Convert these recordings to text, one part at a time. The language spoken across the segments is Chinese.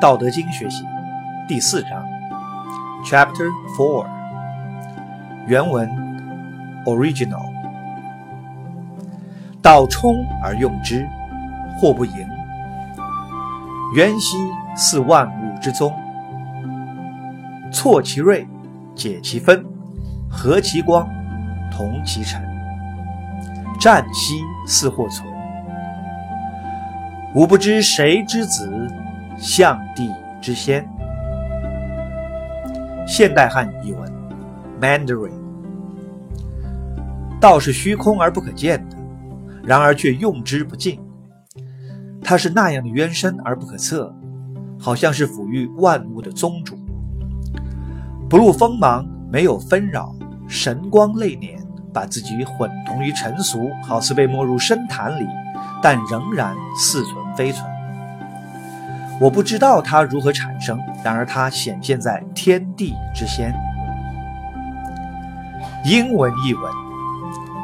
道德经学习第四章，Chapter Four，原文 Original。道冲而用之，或不盈。渊兮似万物之宗，错其锐，解其分，和其光，同其尘。战兮似或存，吾不知谁之子，象帝之先。现代汉语译文：Mandarin。道是虚空而不可见的。然而却用之不尽，它是那样的渊深而不可测，好像是抚育万物的宗主，不露锋芒，没有纷扰，神光泪敛，把自己混同于尘俗，好似被没入深潭里，但仍然似存非存。我不知道它如何产生，然而它显现在天地之先。英文译文：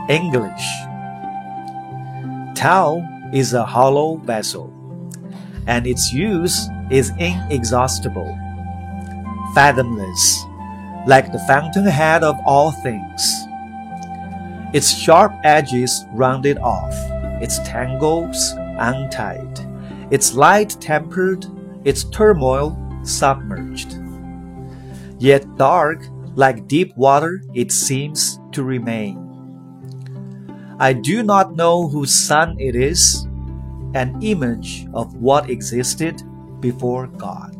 English。Tao is a hollow vessel, and its use is inexhaustible, fathomless, like the fountainhead of all things. Its sharp edges rounded off, its tangles untied, its light tempered, its turmoil submerged. Yet dark, like deep water, it seems to remain. I do not know whose son it is, an image of what existed before God.